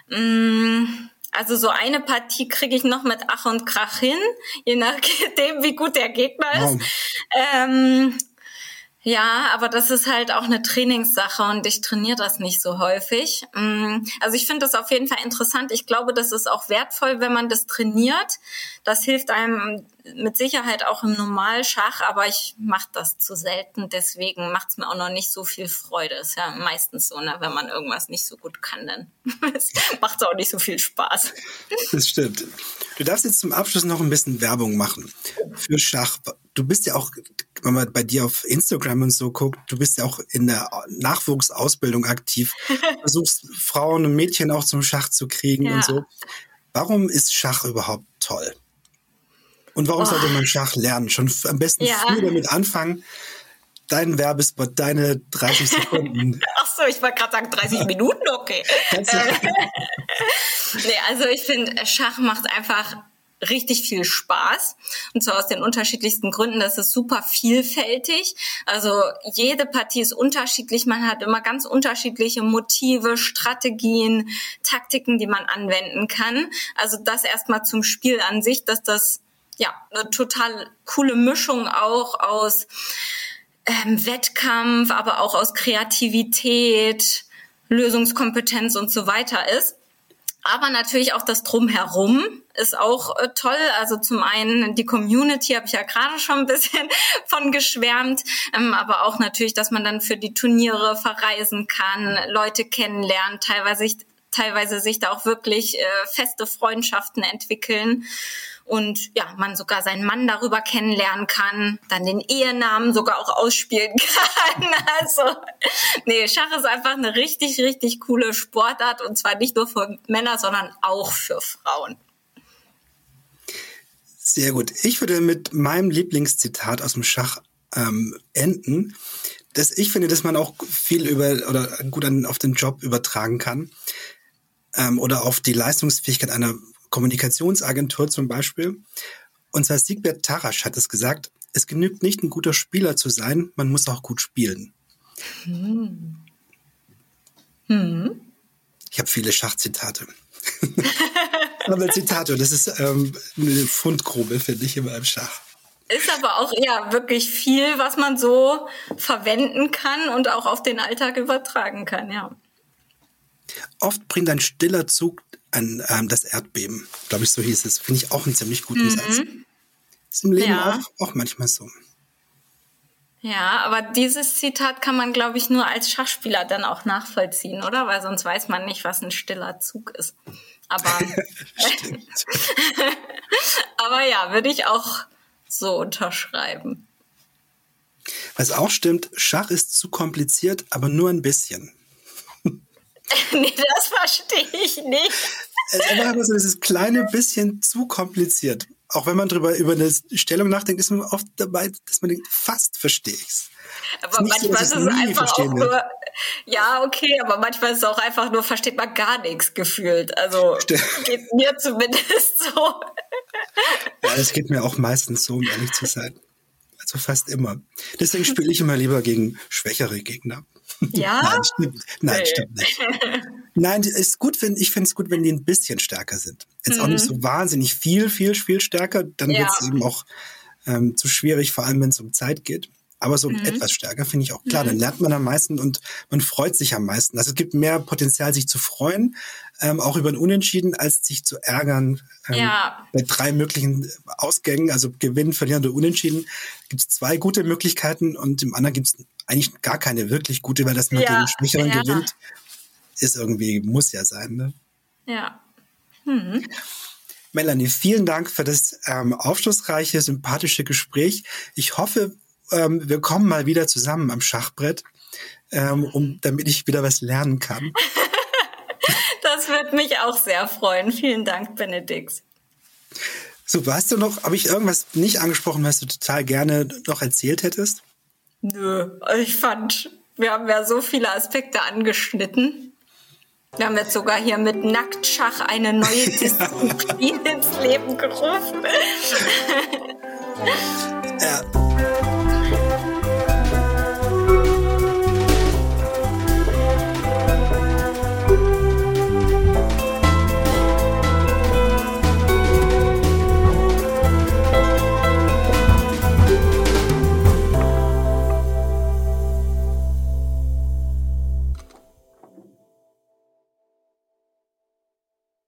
Mm, also so eine Partie kriege ich noch mit Ach und Krach hin, je nachdem, wie gut der Gegner ist. Wow. Ähm, Ja, aber das ist halt auch eine Trainingssache und ich trainiere das nicht so häufig. Mm, also ich finde das auf jeden Fall interessant. Ich glaube, das ist auch wertvoll, wenn man das trainiert. Das hilft einem mit Sicherheit auch im Normalschach, aber ich mache das zu selten. Deswegen macht es mir auch noch nicht so viel Freude. Ist ja meistens so, ne? wenn man irgendwas nicht so gut kann, dann macht es auch nicht so viel Spaß. Das stimmt. Du darfst jetzt zum Abschluss noch ein bisschen Werbung machen für Schach. Du bist ja auch, wenn man bei dir auf Instagram und so guckt, du bist ja auch in der Nachwuchsausbildung aktiv. Versuchst Frauen und Mädchen auch zum Schach zu kriegen ja. und so. Warum ist Schach überhaupt toll? Und warum oh. sollte man Schach lernen? Schon am besten ja. früh damit anfangen. Dein Werbespot, deine 30 Sekunden. Ach so, ich wollte gerade sagen 30 Minuten, okay. nee, also ich finde, Schach macht einfach richtig viel Spaß. Und zwar aus den unterschiedlichsten Gründen. Das ist super vielfältig. Also jede Partie ist unterschiedlich. Man hat immer ganz unterschiedliche Motive, Strategien, Taktiken, die man anwenden kann. Also das erstmal zum Spiel an sich, dass das ja eine total coole Mischung auch aus ähm, Wettkampf, aber auch aus Kreativität, Lösungskompetenz und so weiter ist. Aber natürlich auch das Drumherum ist auch äh, toll. Also zum einen die Community habe ich ja gerade schon ein bisschen von geschwärmt, ähm, aber auch natürlich, dass man dann für die Turniere verreisen kann, Leute kennenlernen, teilweise teilweise sich da auch wirklich äh, feste Freundschaften entwickeln und ja, man sogar seinen Mann darüber kennenlernen kann, dann den Ehenamen sogar auch ausspielen kann. Also, nee, Schach ist einfach eine richtig, richtig coole Sportart und zwar nicht nur für Männer, sondern auch für Frauen. Sehr gut. Ich würde mit meinem Lieblingszitat aus dem Schach ähm, enden. dass ich finde, dass man auch viel über oder gut an, auf den Job übertragen kann ähm, oder auf die Leistungsfähigkeit einer Kommunikationsagentur zum Beispiel. Und zwar Siegbert Tarasch hat es gesagt, es genügt nicht, ein guter Spieler zu sein, man muss auch gut spielen. Hm. Hm. Ich habe viele Schachzitate. aber Zitate, das ist ähm, eine Fundgrube, finde ich, immer im Schach. Ist aber auch ja wirklich viel, was man so verwenden kann und auch auf den Alltag übertragen kann, ja. Oft bringt ein stiller Zug an ähm, das Erdbeben, glaube ich, so hieß es. Finde ich auch einen ziemlich guten mhm. Satz. Ist im Leben ja. auch, auch manchmal so. Ja, aber dieses Zitat kann man, glaube ich, nur als Schachspieler dann auch nachvollziehen, oder? Weil sonst weiß man nicht, was ein stiller Zug ist. Aber, aber ja, würde ich auch so unterschreiben. Was auch stimmt, Schach ist zu kompliziert, aber nur ein bisschen. nee, das verstehe ich nicht. Es ist einfach nur so dieses kleine bisschen zu kompliziert. Auch wenn man drüber über eine Stellung nachdenkt, ist man oft dabei, dass man denkt, fast verstehe ich's. Aber manchmal ist es einfach auch nur, ja, okay, aber manchmal ist es auch einfach nur, versteht man gar nichts gefühlt. Also Stimmt. geht mir zumindest so. Ja, es geht mir auch meistens so, um ehrlich zu sein. Also fast immer. Deswegen spiele ich immer lieber gegen schwächere Gegner. Ja? Nein, stimmt, nein, nee. stimmt nicht. Nein, ist gut, wenn, ich finde es gut, wenn die ein bisschen stärker sind. Jetzt mhm. auch nicht mhm. so wahnsinnig viel, viel, viel stärker. Dann ja. wird es eben auch ähm, zu schwierig, vor allem wenn es um Zeit geht. Aber so mhm. etwas stärker finde ich auch klar. Mhm. Dann lernt man am meisten und man freut sich am meisten. Also es gibt mehr Potenzial, sich zu freuen, ähm, auch über ein Unentschieden, als sich zu ärgern. Ähm, ja. Bei drei möglichen Ausgängen, also Gewinnen, Verlieren oder Unentschieden, gibt es zwei gute Möglichkeiten und im anderen gibt es eigentlich gar keine wirklich gute, weil das man ja. gegen Schwächeren ja. gewinnt, ist irgendwie, muss ja sein. Ne? Ja. Hm. Melanie, vielen Dank für das ähm, aufschlussreiche, sympathische Gespräch. Ich hoffe, ähm, wir kommen mal wieder zusammen am Schachbrett, ähm, um, damit ich wieder was lernen kann. das wird mich auch sehr freuen. Vielen Dank, Benedikt. Super, hast du noch, habe ich irgendwas nicht angesprochen, was du total gerne noch erzählt hättest? Nö, ich fand, wir haben ja so viele Aspekte angeschnitten. Wir haben jetzt sogar hier mit Nacktschach eine neue Disziplin ins Leben gerufen. ja.